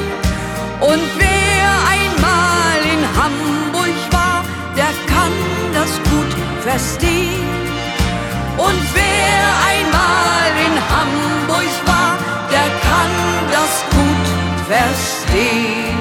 Und wer einmal in Hamburg war, der kann das gut verstehen. Und wer einmal in Hamburg war, der kann das gut verstehen.